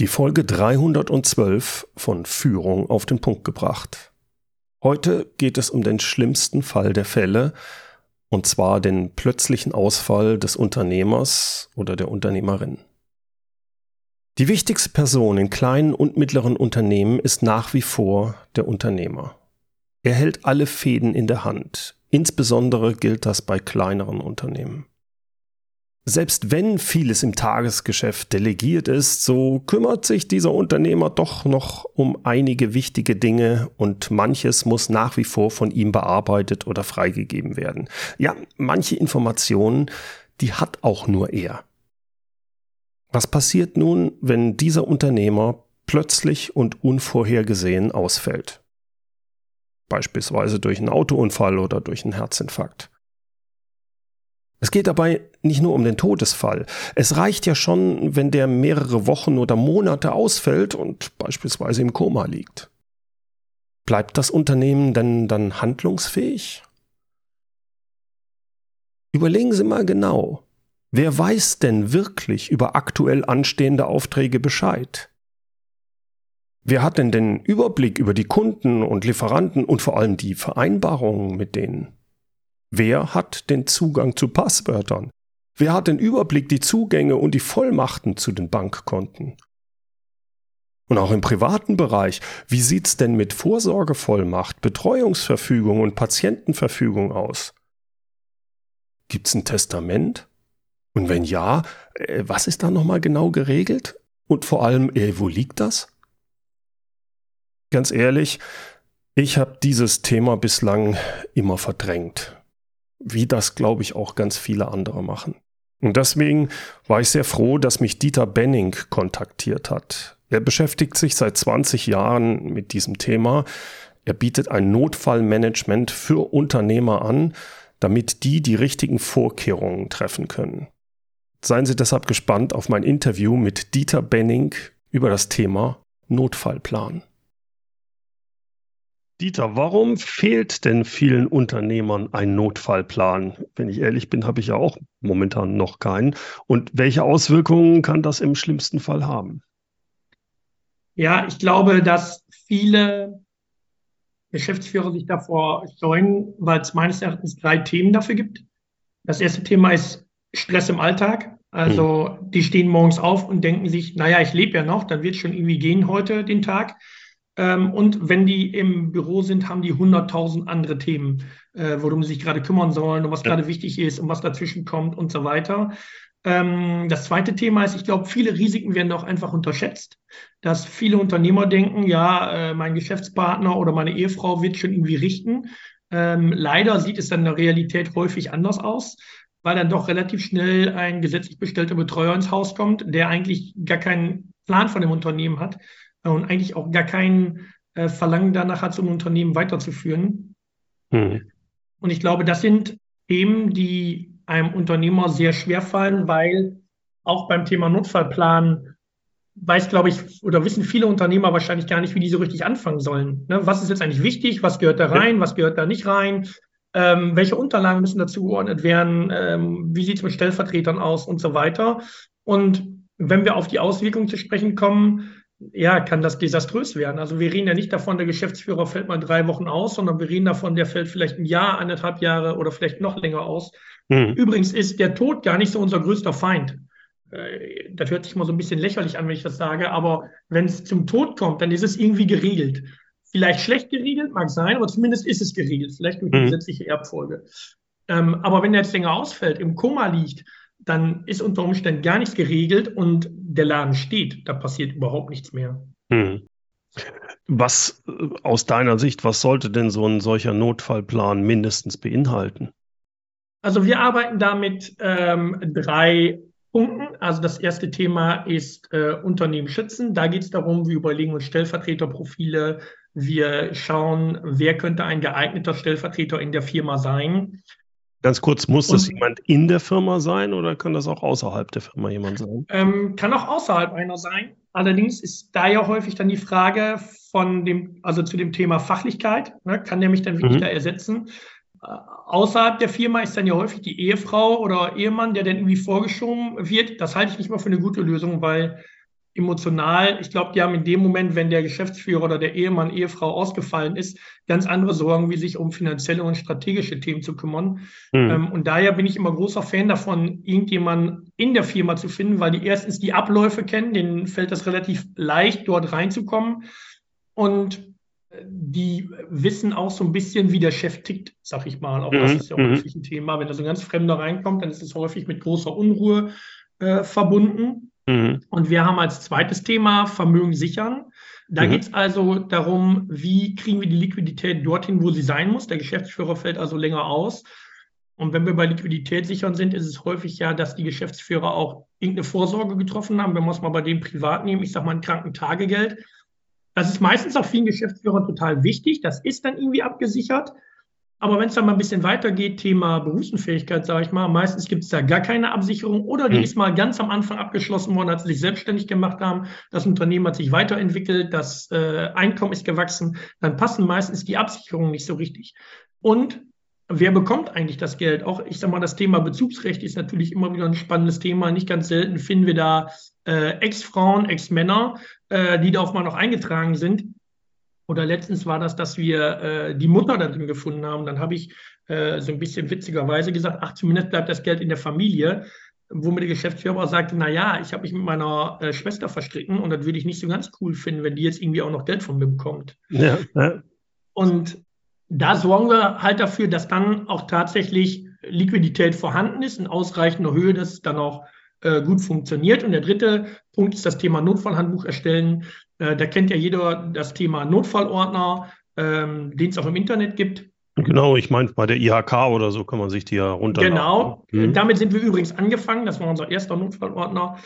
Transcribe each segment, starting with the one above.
Die Folge 312 von Führung auf den Punkt gebracht. Heute geht es um den schlimmsten Fall der Fälle, und zwar den plötzlichen Ausfall des Unternehmers oder der Unternehmerin. Die wichtigste Person in kleinen und mittleren Unternehmen ist nach wie vor der Unternehmer. Er hält alle Fäden in der Hand. Insbesondere gilt das bei kleineren Unternehmen. Selbst wenn vieles im Tagesgeschäft delegiert ist, so kümmert sich dieser Unternehmer doch noch um einige wichtige Dinge und manches muss nach wie vor von ihm bearbeitet oder freigegeben werden. Ja, manche Informationen, die hat auch nur er. Was passiert nun, wenn dieser Unternehmer plötzlich und unvorhergesehen ausfällt? Beispielsweise durch einen Autounfall oder durch einen Herzinfarkt. Es geht dabei nicht nur um den Todesfall. Es reicht ja schon, wenn der mehrere Wochen oder Monate ausfällt und beispielsweise im Koma liegt. Bleibt das Unternehmen denn dann handlungsfähig? Überlegen Sie mal genau. Wer weiß denn wirklich über aktuell anstehende Aufträge Bescheid? Wer hat denn den Überblick über die Kunden und Lieferanten und vor allem die Vereinbarungen mit denen? Wer hat den Zugang zu Passwörtern? Wer hat den Überblick, die Zugänge und die Vollmachten zu den Bankkonten? Und auch im privaten Bereich, wie sieht's denn mit Vorsorgevollmacht, Betreuungsverfügung und Patientenverfügung aus? Gibt's ein Testament? Und wenn ja, äh, was ist da nochmal genau geregelt? Und vor allem, äh, wo liegt das? Ganz ehrlich, ich habe dieses Thema bislang immer verdrängt wie das, glaube ich, auch ganz viele andere machen. Und deswegen war ich sehr froh, dass mich Dieter Benning kontaktiert hat. Er beschäftigt sich seit 20 Jahren mit diesem Thema. Er bietet ein Notfallmanagement für Unternehmer an, damit die die richtigen Vorkehrungen treffen können. Seien Sie deshalb gespannt auf mein Interview mit Dieter Benning über das Thema Notfallplan. Dieter, warum fehlt denn vielen Unternehmern ein Notfallplan? Wenn ich ehrlich bin, habe ich ja auch momentan noch keinen. Und welche Auswirkungen kann das im schlimmsten Fall haben? Ja, ich glaube, dass viele Geschäftsführer sich davor scheuen, weil es meines Erachtens drei Themen dafür gibt. Das erste Thema ist Stress im Alltag. Also hm. die stehen morgens auf und denken sich, naja, ich lebe ja noch, dann wird es schon irgendwie gehen heute den Tag. Ähm, und wenn die im Büro sind, haben die 100.000 andere Themen, äh, worum sie sich gerade kümmern sollen und was ja. gerade wichtig ist und was dazwischen kommt und so weiter. Ähm, das zweite Thema ist, ich glaube, viele Risiken werden auch einfach unterschätzt, dass viele Unternehmer denken, ja, äh, mein Geschäftspartner oder meine Ehefrau wird schon irgendwie richten. Ähm, leider sieht es dann in der Realität häufig anders aus, weil dann doch relativ schnell ein gesetzlich bestellter Betreuer ins Haus kommt, der eigentlich gar keinen Plan von dem Unternehmen hat und eigentlich auch gar kein äh, Verlangen danach hat, so ein Unternehmen weiterzuführen. Hm. Und ich glaube, das sind Themen, die einem Unternehmer sehr schwer fallen, weil auch beim Thema Notfallplan weiß, glaube ich, oder wissen viele Unternehmer wahrscheinlich gar nicht, wie die so richtig anfangen sollen. Ne? Was ist jetzt eigentlich wichtig? Was gehört da rein? Was gehört da nicht rein? Ähm, welche Unterlagen müssen dazu geordnet werden? Ähm, wie sieht es mit Stellvertretern aus und so weiter? Und wenn wir auf die Auswirkungen zu sprechen kommen, ja, kann das desaströs werden. Also wir reden ja nicht davon, der Geschäftsführer fällt mal drei Wochen aus, sondern wir reden davon, der fällt vielleicht ein Jahr, anderthalb Jahre oder vielleicht noch länger aus. Mhm. Übrigens ist der Tod gar nicht so unser größter Feind. Äh, das hört sich mal so ein bisschen lächerlich an, wenn ich das sage, aber wenn es zum Tod kommt, dann ist es irgendwie geregelt. Vielleicht schlecht geregelt, mag sein, aber zumindest ist es geregelt, vielleicht durch die mhm. gesetzliche Erbfolge. Ähm, aber wenn er jetzt länger ausfällt, im Koma liegt, dann ist unter Umständen gar nichts geregelt und der Laden steht. Da passiert überhaupt nichts mehr. Hm. Was äh, aus deiner Sicht, was sollte denn so ein solcher Notfallplan mindestens beinhalten? Also wir arbeiten da mit ähm, drei Punkten. Also das erste Thema ist äh, Unternehmen schützen. Da geht es darum, wir überlegen uns Stellvertreterprofile. Wir schauen, wer könnte ein geeigneter Stellvertreter in der Firma sein. Ganz kurz, muss das jemand in der Firma sein oder kann das auch außerhalb der Firma jemand sein? Ähm, kann auch außerhalb einer sein. Allerdings ist da ja häufig dann die Frage von dem, also zu dem Thema Fachlichkeit, ne, kann der mich dann wirklich mhm. da ersetzen? Äh, außerhalb der Firma ist dann ja häufig die Ehefrau oder Ehemann, der dann irgendwie vorgeschoben wird. Das halte ich nicht mal für eine gute Lösung, weil emotional. Ich glaube, die haben in dem Moment, wenn der Geschäftsführer oder der Ehemann, Ehefrau ausgefallen ist, ganz andere Sorgen, wie sich um finanzielle und strategische Themen zu kümmern. Mhm. Ähm, und daher bin ich immer großer Fan davon, irgendjemanden in der Firma zu finden, weil die erstens die Abläufe kennen, denen fällt das relativ leicht, dort reinzukommen. Und äh, die wissen auch so ein bisschen, wie der Chef tickt, sag ich mal. Auch das mhm. ist ja mhm. häufig ein Thema. Wenn da so ein ganz Fremder reinkommt, dann ist es häufig mit großer Unruhe äh, verbunden. Mhm. Und wir haben als zweites Thema Vermögen sichern. Da mhm. geht es also darum, wie kriegen wir die Liquidität dorthin, wo sie sein muss. Der Geschäftsführer fällt also länger aus. Und wenn wir bei Liquidität sichern sind, ist es häufig ja, dass die Geschäftsführer auch irgendeine Vorsorge getroffen haben. Wenn wir es mal bei dem privat nehmen, ich sage mal ein Krankentagegeld. Das ist meistens auch vielen Geschäftsführern total wichtig. Das ist dann irgendwie abgesichert. Aber wenn es dann mal ein bisschen weitergeht, Thema Berufsunfähigkeit, sage ich mal, meistens gibt es da gar keine Absicherung oder die mhm. ist mal ganz am Anfang abgeschlossen worden, als sie sich selbstständig gemacht haben. Das Unternehmen hat sich weiterentwickelt, das äh, Einkommen ist gewachsen. Dann passen meistens die Absicherungen nicht so richtig. Und wer bekommt eigentlich das Geld? Auch, ich sage mal, das Thema Bezugsrecht ist natürlich immer wieder ein spannendes Thema. Nicht ganz selten finden wir da äh, Ex-Frauen, Ex-Männer, äh, die da auch mal noch eingetragen sind oder letztens war das, dass wir äh, die Mutter da drin gefunden haben. Dann habe ich äh, so ein bisschen witzigerweise gesagt, ach, zumindest bleibt das Geld in der Familie. Womit der Geschäftsführer sagte, na ja, ich habe mich mit meiner äh, Schwester verstritten und das würde ich nicht so ganz cool finden, wenn die jetzt irgendwie auch noch Geld von mir bekommt. Ja, ja. Und da sorgen wir halt dafür, dass dann auch tatsächlich Liquidität vorhanden ist in ausreichender Höhe, dass es dann auch äh, gut funktioniert. Und der dritte Punkt ist das Thema Notfallhandbuch erstellen. Äh, da kennt ja jeder das Thema Notfallordner, ähm, den es auch im Internet gibt. Genau, ich meine, bei der IHK oder so kann man sich die ja runterladen. Genau, hm. damit sind wir übrigens angefangen. Das war unser erster Notfallordner.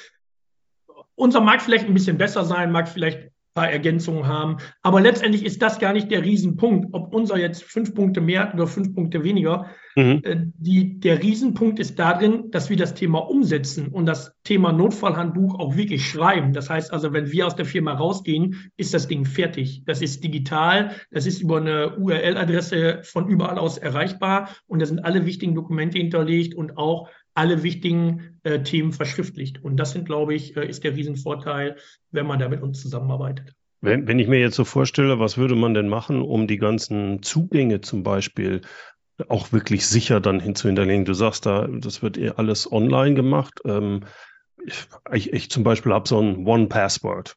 Unser mag vielleicht ein bisschen besser sein, mag vielleicht paar Ergänzungen haben. Aber letztendlich ist das gar nicht der Riesenpunkt, ob unser jetzt fünf Punkte mehr hat oder fünf Punkte weniger. Mhm. Äh, die, der Riesenpunkt ist darin, dass wir das Thema umsetzen und das Thema Notfallhandbuch auch wirklich schreiben. Das heißt also, wenn wir aus der Firma rausgehen, ist das Ding fertig. Das ist digital, das ist über eine URL-Adresse von überall aus erreichbar und da sind alle wichtigen Dokumente hinterlegt und auch alle wichtigen äh, Themen verschriftlicht. Und das sind, glaube ich, äh, ist der Riesenvorteil, wenn man da mit uns zusammenarbeitet. Wenn, wenn ich mir jetzt so vorstelle, was würde man denn machen, um die ganzen Zugänge zum Beispiel auch wirklich sicher dann hinzuhinterlegen? Du sagst da, das wird alles online gemacht. Ähm, ich, ich, zum Beispiel habe so ein One-Password.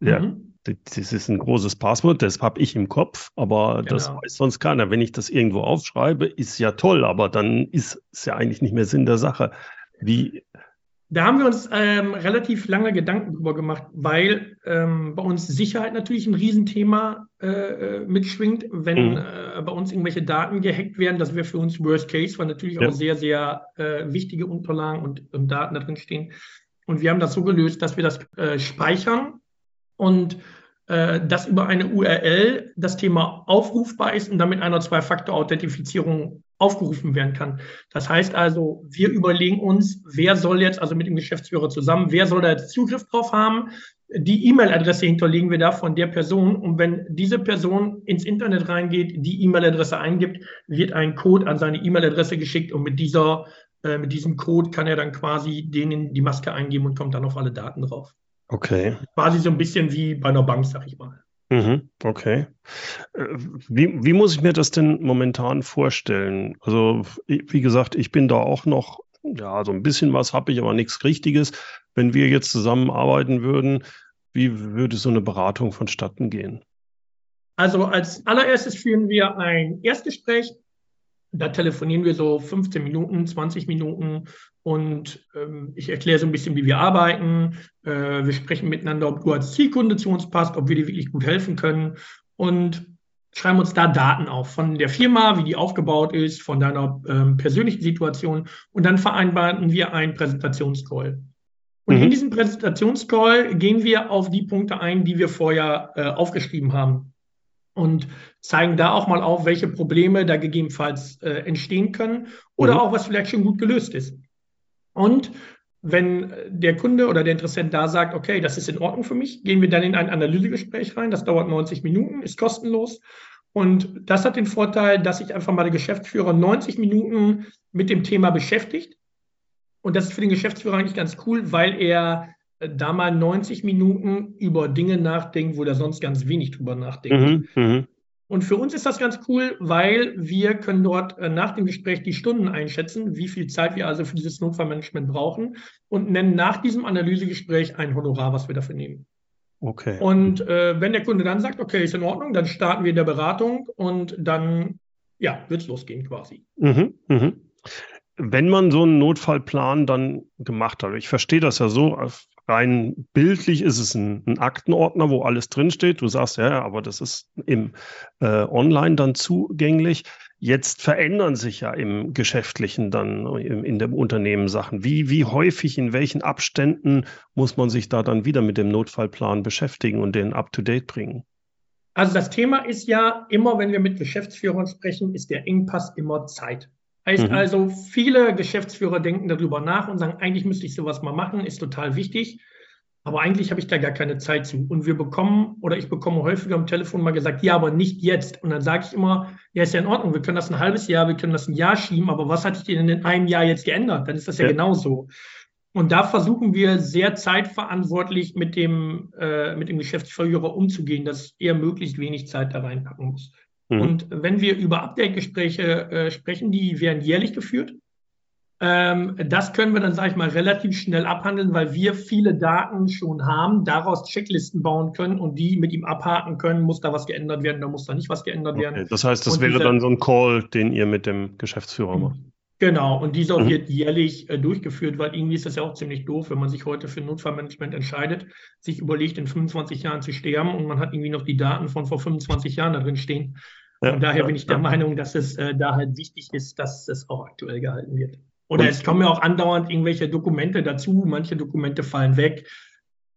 Ja, mhm das ist ein großes Passwort, das habe ich im Kopf, aber genau. das weiß sonst keiner. Wenn ich das irgendwo aufschreibe, ist ja toll, aber dann ist es ja eigentlich nicht mehr Sinn der Sache. Wie? Da haben wir uns ähm, relativ lange Gedanken drüber gemacht, weil ähm, bei uns Sicherheit natürlich ein Riesenthema äh, äh mitschwingt. Wenn mhm. äh, bei uns irgendwelche Daten gehackt werden, das wäre für uns Worst Case, weil natürlich ja. auch sehr, sehr äh, wichtige Unterlagen und, und, Daten da drin stehen. Und wir haben das so gelöst, dass wir das äh, speichern und dass über eine URL das Thema aufrufbar ist und damit einer Zwei-Faktor-Authentifizierung aufgerufen werden kann. Das heißt also, wir überlegen uns, wer soll jetzt, also mit dem Geschäftsführer zusammen, wer soll da jetzt Zugriff drauf haben? Die E-Mail-Adresse hinterlegen wir da von der Person. Und wenn diese Person ins Internet reingeht, die E-Mail-Adresse eingibt, wird ein Code an seine E-Mail-Adresse geschickt und mit dieser, äh, mit diesem Code kann er dann quasi denen die Maske eingeben und kommt dann auf alle Daten drauf. Okay. Quasi so ein bisschen wie bei einer Bank, sag ich mal. Mhm, okay. Äh, wie, wie muss ich mir das denn momentan vorstellen? Also, wie gesagt, ich bin da auch noch, ja, so ein bisschen was habe ich, aber nichts Richtiges. Wenn wir jetzt zusammenarbeiten würden, wie würde so eine Beratung vonstatten gehen? Also als allererstes führen wir ein Erstgespräch da telefonieren wir so 15 Minuten, 20 Minuten und ähm, ich erkläre so ein bisschen, wie wir arbeiten. Äh, wir sprechen miteinander, ob du als Zielkunde zu uns passt, ob wir dir wirklich gut helfen können und schreiben uns da Daten auf von der Firma, wie die aufgebaut ist, von deiner ähm, persönlichen Situation und dann vereinbaren wir einen Präsentationscall. Und mhm. in diesem Präsentationscall gehen wir auf die Punkte ein, die wir vorher äh, aufgeschrieben haben und zeigen da auch mal auf, welche Probleme da gegebenenfalls äh, entstehen können oder mhm. auch was vielleicht schon gut gelöst ist. Und wenn der Kunde oder der Interessent da sagt, okay, das ist in Ordnung für mich, gehen wir dann in ein Analysegespräch rein. Das dauert 90 Minuten, ist kostenlos. Und das hat den Vorteil, dass sich einfach mal der Geschäftsführer 90 Minuten mit dem Thema beschäftigt. Und das ist für den Geschäftsführer eigentlich ganz cool, weil er da mal 90 Minuten über Dinge nachdenkt, wo der sonst ganz wenig drüber nachdenkt. Mhm, mh. Und für uns ist das ganz cool, weil wir können dort äh, nach dem Gespräch die Stunden einschätzen, wie viel Zeit wir also für dieses Notfallmanagement brauchen und nennen nach diesem Analysegespräch ein Honorar, was wir dafür nehmen. Okay. Und äh, wenn der Kunde dann sagt, okay, ist in Ordnung, dann starten wir in der Beratung und dann ja, wird es losgehen quasi. Mhm, mh. Wenn man so einen Notfallplan dann gemacht hat, ich verstehe das ja so, rein bildlich ist es ein, ein Aktenordner, wo alles drinsteht. Du sagst, ja, aber das ist im äh, Online dann zugänglich. Jetzt verändern sich ja im Geschäftlichen dann im, in dem Unternehmen Sachen. Wie, wie häufig, in welchen Abständen muss man sich da dann wieder mit dem Notfallplan beschäftigen und den up-to-date bringen? Also das Thema ist ja immer, wenn wir mit Geschäftsführern sprechen, ist der Engpass immer Zeit. Heißt mhm. also, viele Geschäftsführer denken darüber nach und sagen, eigentlich müsste ich sowas mal machen, ist total wichtig. Aber eigentlich habe ich da gar keine Zeit zu. Und wir bekommen, oder ich bekomme häufiger am Telefon mal gesagt, ja, aber nicht jetzt. Und dann sage ich immer, ja, ist ja in Ordnung, wir können das ein halbes Jahr, wir können das ein Jahr schieben, aber was hat sich denn in einem Jahr jetzt geändert? Dann ist das ja, ja. genauso. Und da versuchen wir sehr zeitverantwortlich mit dem, äh, mit dem Geschäftsführer umzugehen, dass er möglichst wenig Zeit da reinpacken muss. Mhm. Und wenn wir über Update-Gespräche äh, sprechen, die werden jährlich geführt. Ähm, das können wir dann, sage ich mal, relativ schnell abhandeln, weil wir viele Daten schon haben, daraus Checklisten bauen können und die mit ihm abhaken können, muss da was geändert werden, da muss da nicht was geändert okay. werden. Das heißt, das und wäre diese, dann so ein Call, den ihr mit dem Geschäftsführer mhm. macht. Genau, und dieser mhm. wird jährlich äh, durchgeführt, weil irgendwie ist das ja auch ziemlich doof, wenn man sich heute für Notfallmanagement entscheidet, sich überlegt, in 25 Jahren zu sterben und man hat irgendwie noch die Daten von vor 25 Jahren da drin stehen. Ja, und daher ja, bin ich der ja. Meinung, dass es äh, da halt wichtig ist, dass es auch aktuell gehalten wird. Oder und, es kommen ja auch andauernd irgendwelche Dokumente dazu. Manche Dokumente fallen weg,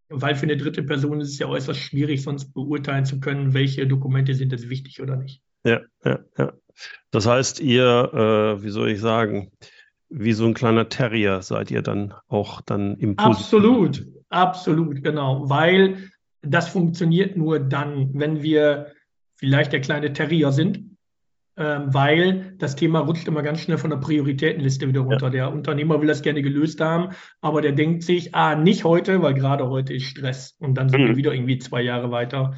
weil für eine dritte Person ist es ja äußerst schwierig, sonst beurteilen zu können, welche Dokumente sind jetzt wichtig oder nicht. Ja, ja, ja. Das heißt, ihr, äh, wie soll ich sagen, wie so ein kleiner Terrier seid ihr dann auch dann im Positiv. Absolut, absolut, genau. Weil das funktioniert nur dann, wenn wir vielleicht der kleine Terrier sind, ähm, weil das Thema rutscht immer ganz schnell von der Prioritätenliste wieder runter. Ja. Der Unternehmer will das gerne gelöst haben, aber der denkt sich, ah, nicht heute, weil gerade heute ist Stress. Und dann sind mhm. wir wieder irgendwie zwei Jahre weiter.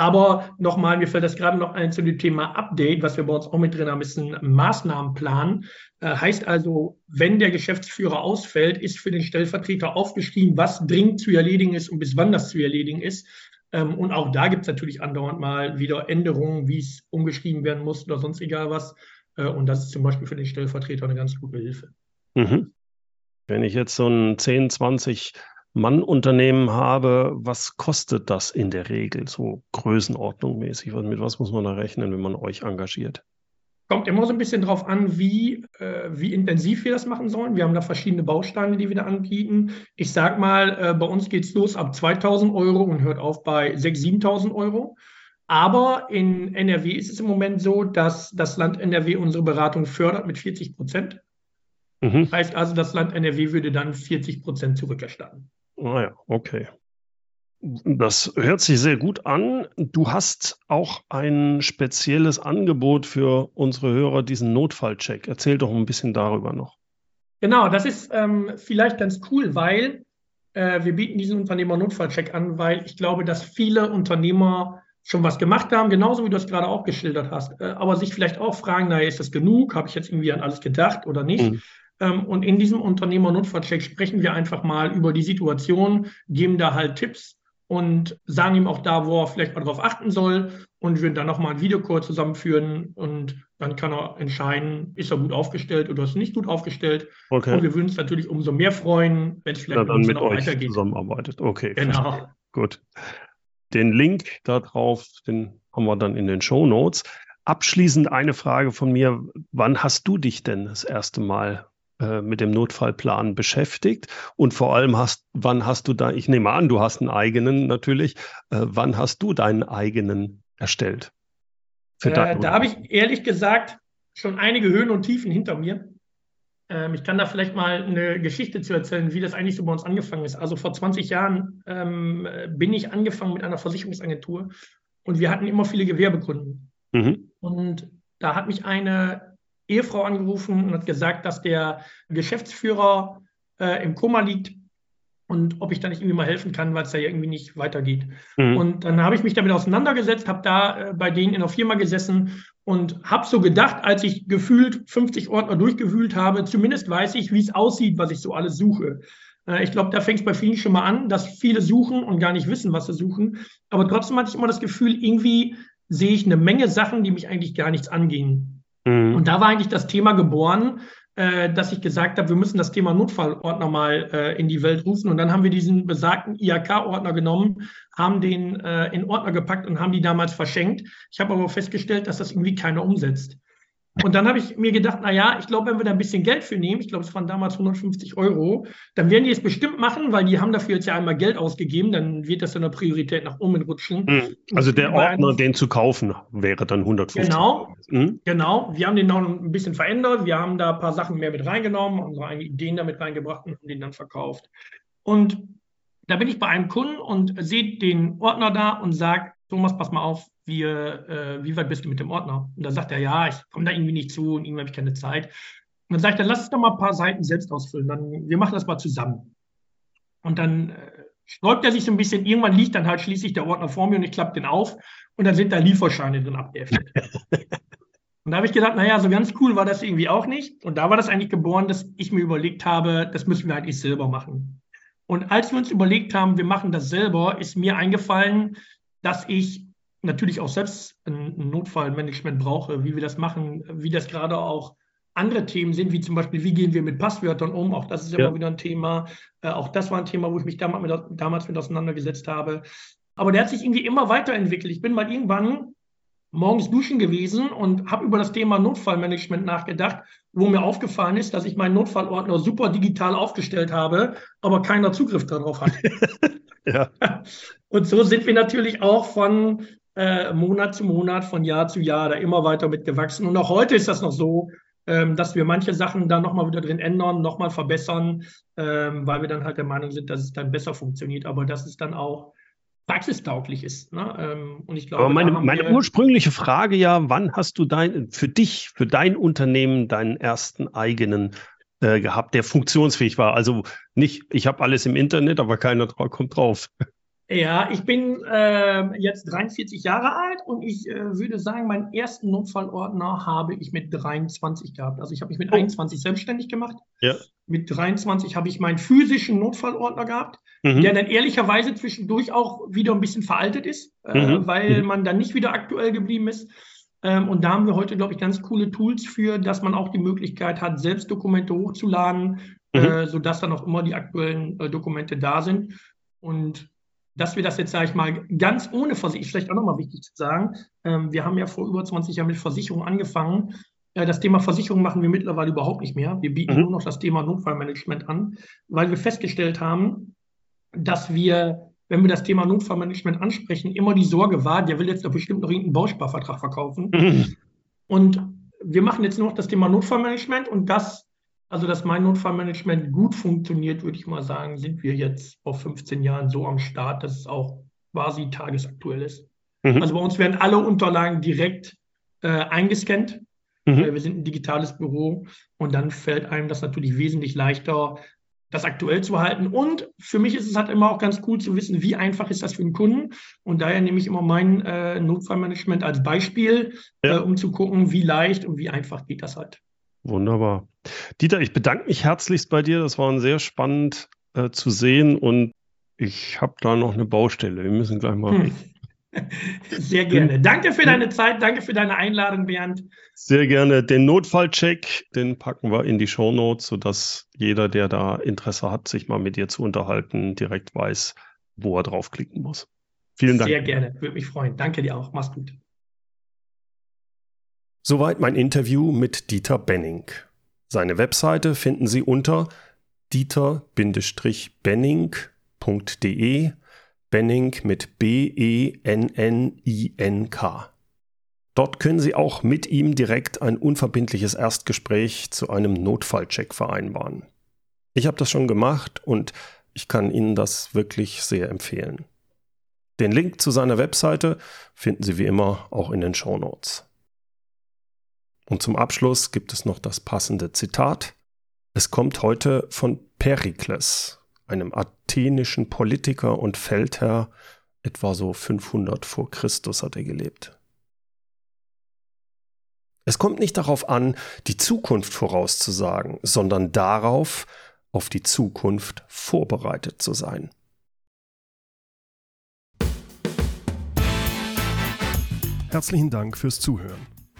Aber nochmal, mir fällt das gerade noch ein zu dem Thema Update, was wir bei uns auch mit drin haben, ist ein Maßnahmenplan. Äh, heißt also, wenn der Geschäftsführer ausfällt, ist für den Stellvertreter aufgeschrieben, was dringend zu erledigen ist und bis wann das zu erledigen ist. Ähm, und auch da gibt es natürlich andauernd mal wieder Änderungen, wie es umgeschrieben werden muss oder sonst egal was. Äh, und das ist zum Beispiel für den Stellvertreter eine ganz gute Hilfe. Mhm. Wenn ich jetzt so ein 10, 20 Mann-Unternehmen habe, was kostet das in der Regel so Größenordnung mäßig? Mit was muss man da rechnen, wenn man euch engagiert? Kommt immer so ein bisschen drauf an, wie, äh, wie intensiv wir das machen sollen. Wir haben da verschiedene Bausteine, die wir da anbieten. Ich sag mal, äh, bei uns geht es los ab 2000 Euro und hört auf bei 6.000, 7.000 Euro. Aber in NRW ist es im Moment so, dass das Land NRW unsere Beratung fördert mit 40 Prozent. Mhm. Heißt also, das Land NRW würde dann 40 Prozent zurückerstatten. Ah ja, okay. Das hört sich sehr gut an. Du hast auch ein spezielles Angebot für unsere Hörer, diesen Notfallcheck. Erzähl doch ein bisschen darüber noch. Genau, das ist ähm, vielleicht ganz cool, weil äh, wir bieten diesen Unternehmer Notfallcheck an, weil ich glaube, dass viele Unternehmer schon was gemacht haben, genauso wie du es gerade auch geschildert hast, äh, aber sich vielleicht auch fragen, naja, ist das genug? Habe ich jetzt irgendwie an alles gedacht oder nicht? Mhm. Ähm, und in diesem Unternehmer Notfallcheck sprechen wir einfach mal über die Situation, geben da halt Tipps und sagen ihm auch da, wo er vielleicht mal drauf achten soll und würden dann nochmal ein Videocall zusammenführen und dann kann er entscheiden, ist er gut aufgestellt oder ist er nicht gut aufgestellt. Okay. Und wir würden uns natürlich umso mehr freuen, wenn es vielleicht ja, dann mit euch weitergeht. zusammenarbeitet. Okay. Genau. Gut. Den Link darauf, den haben wir dann in den Show Notes. Abschließend eine Frage von mir. Wann hast du dich denn das erste Mal äh, mit dem Notfallplan beschäftigt? Und vor allem hast, wann hast du da, ich nehme an, du hast einen eigenen natürlich, äh, wann hast du deinen eigenen erstellt? Äh, da habe ich ehrlich gesagt schon einige Höhen und Tiefen hinter mir. Ähm, ich kann da vielleicht mal eine Geschichte zu erzählen, wie das eigentlich so bei uns angefangen ist. Also vor 20 Jahren ähm, bin ich angefangen mit einer Versicherungsagentur und wir hatten immer viele Gewerbekunden. Mhm. Und da hat mich eine Ehefrau angerufen und hat gesagt, dass der Geschäftsführer äh, im Koma liegt und ob ich da nicht irgendwie mal helfen kann, weil es da ja irgendwie nicht weitergeht. Mhm. Und dann habe ich mich damit auseinandergesetzt, habe da äh, bei denen in der Firma gesessen und habe so gedacht, als ich gefühlt 50 Ordner durchgewühlt habe, zumindest weiß ich, wie es aussieht, was ich so alles suche. Äh, ich glaube, da fängt es bei vielen schon mal an, dass viele suchen und gar nicht wissen, was sie suchen. Aber trotzdem hatte ich immer das Gefühl, irgendwie sehe ich eine Menge Sachen, die mich eigentlich gar nichts angehen. Mhm. Und da war eigentlich das Thema geboren, äh, dass ich gesagt habe, wir müssen das Thema Notfallordner mal äh, in die Welt rufen. Und dann haben wir diesen besagten IAK-Ordner genommen, haben den äh, in Ordner gepackt und haben die damals verschenkt. Ich habe aber festgestellt, dass das irgendwie keiner umsetzt. Und dann habe ich mir gedacht, na ja, ich glaube, wenn wir da ein bisschen Geld für nehmen, ich glaube, es waren damals 150 Euro, dann werden die es bestimmt machen, weil die haben dafür jetzt ja einmal Geld ausgegeben, dann wird das in der Priorität nach oben rutschen. Hm. Also der Ordner, den zu kaufen, wäre dann 150 Genau, mhm. genau. Wir haben den noch ein bisschen verändert, wir haben da ein paar Sachen mehr mit reingenommen, unsere eigenen Ideen damit reingebracht und haben den dann verkauft. Und da bin ich bei einem Kunden und sehe den Ordner da und sage, Thomas, pass mal auf, wie, äh, wie weit bist du mit dem Ordner? Und da sagt er, ja, ich komme da irgendwie nicht zu und irgendwie habe ich keine Zeit. Und dann sagt er, lass uns doch mal ein paar Seiten selbst ausfüllen. Dann, wir machen das mal zusammen. Und dann äh, sträubt er sich so ein bisschen. Irgendwann liegt dann halt schließlich der Ordner vor mir und ich klappe den auf und dann sind da Lieferscheine drin abgeheftet. und da habe ich gedacht, naja, so ganz cool war das irgendwie auch nicht. Und da war das eigentlich geboren, dass ich mir überlegt habe, das müssen wir eigentlich selber machen. Und als wir uns überlegt haben, wir machen das selber, ist mir eingefallen, dass ich natürlich auch selbst ein Notfallmanagement brauche, wie wir das machen, wie das gerade auch andere Themen sind, wie zum Beispiel, wie gehen wir mit Passwörtern um? Auch das ist ja. immer wieder ein Thema. Äh, auch das war ein Thema, wo ich mich damals mit, damals mit auseinandergesetzt habe. Aber der hat sich irgendwie immer weiterentwickelt. Ich bin mal irgendwann morgens duschen gewesen und habe über das Thema Notfallmanagement nachgedacht, wo mir aufgefallen ist, dass ich meinen Notfallordner super digital aufgestellt habe, aber keiner Zugriff darauf hat. ja. Und so sind wir natürlich auch von äh, Monat zu Monat, von Jahr zu Jahr da immer weiter mitgewachsen. Und auch heute ist das noch so, ähm, dass wir manche Sachen da nochmal wieder drin ändern, nochmal verbessern, ähm, weil wir dann halt der Meinung sind, dass es dann besser funktioniert, aber dass es dann auch praxistauglich ist. Ne? Ähm, und ich glaube, aber meine, meine ursprüngliche Frage ja, wann hast du dein, für dich, für dein Unternehmen deinen ersten eigenen äh, gehabt, der funktionsfähig war? Also nicht, ich habe alles im Internet, aber keiner kommt drauf. Ja, ich bin äh, jetzt 43 Jahre alt und ich äh, würde sagen, meinen ersten Notfallordner habe ich mit 23 gehabt. Also ich habe mich mit oh. 21 selbstständig gemacht. Ja. Mit 23 habe ich meinen physischen Notfallordner gehabt, mhm. der dann ehrlicherweise zwischendurch auch wieder ein bisschen veraltet ist, äh, mhm. weil mhm. man dann nicht wieder aktuell geblieben ist. Ähm, und da haben wir heute, glaube ich, ganz coole Tools für, dass man auch die Möglichkeit hat, selbst Dokumente hochzuladen, mhm. äh, sodass dann auch immer die aktuellen äh, Dokumente da sind. Und dass wir das jetzt, sage ich mal, ganz ohne Versicherung, vielleicht auch nochmal wichtig zu sagen, ähm, wir haben ja vor über 20 Jahren mit Versicherung angefangen. Äh, das Thema Versicherung machen wir mittlerweile überhaupt nicht mehr. Wir bieten mhm. nur noch das Thema Notfallmanagement an, weil wir festgestellt haben, dass wir, wenn wir das Thema Notfallmanagement ansprechen, immer die Sorge war, der will jetzt doch bestimmt noch irgendeinen Bausparvertrag verkaufen. Mhm. Und wir machen jetzt nur noch das Thema Notfallmanagement und das also, dass mein Notfallmanagement gut funktioniert, würde ich mal sagen, sind wir jetzt vor 15 Jahren so am Start, dass es auch quasi tagesaktuell ist. Mhm. Also bei uns werden alle Unterlagen direkt äh, eingescannt. Mhm. Äh, wir sind ein digitales Büro und dann fällt einem das natürlich wesentlich leichter, das aktuell zu halten. Und für mich ist es halt immer auch ganz cool zu wissen, wie einfach ist das für den Kunden. Und daher nehme ich immer mein äh, Notfallmanagement als Beispiel, ja. äh, um zu gucken, wie leicht und wie einfach geht das halt. Wunderbar. Dieter, ich bedanke mich herzlichst bei dir. Das war sehr spannend äh, zu sehen und ich habe da noch eine Baustelle. Wir müssen gleich mal. Hm. Sehr gerne. Danke für deine Zeit, danke für deine Einladung, Bernd. Sehr gerne. Den Notfallcheck, den packen wir in die Shownotes, sodass jeder, der da Interesse hat, sich mal mit dir zu unterhalten, direkt weiß, wo er draufklicken muss. Vielen Dank. Sehr gerne, würde mich freuen. Danke dir auch. Mach's gut. Soweit mein Interview mit Dieter Benning. Seine Webseite finden Sie unter dieter-benning.de, Benning mit B-E-N-N-I-N-K. Dort können Sie auch mit ihm direkt ein unverbindliches Erstgespräch zu einem Notfallcheck vereinbaren. Ich habe das schon gemacht und ich kann Ihnen das wirklich sehr empfehlen. Den Link zu seiner Webseite finden Sie wie immer auch in den Show Notes. Und zum Abschluss gibt es noch das passende Zitat. Es kommt heute von Perikles, einem athenischen Politiker und Feldherr, etwa so 500 vor Christus hat er gelebt. Es kommt nicht darauf an, die Zukunft vorauszusagen, sondern darauf, auf die Zukunft vorbereitet zu sein. Herzlichen Dank fürs Zuhören.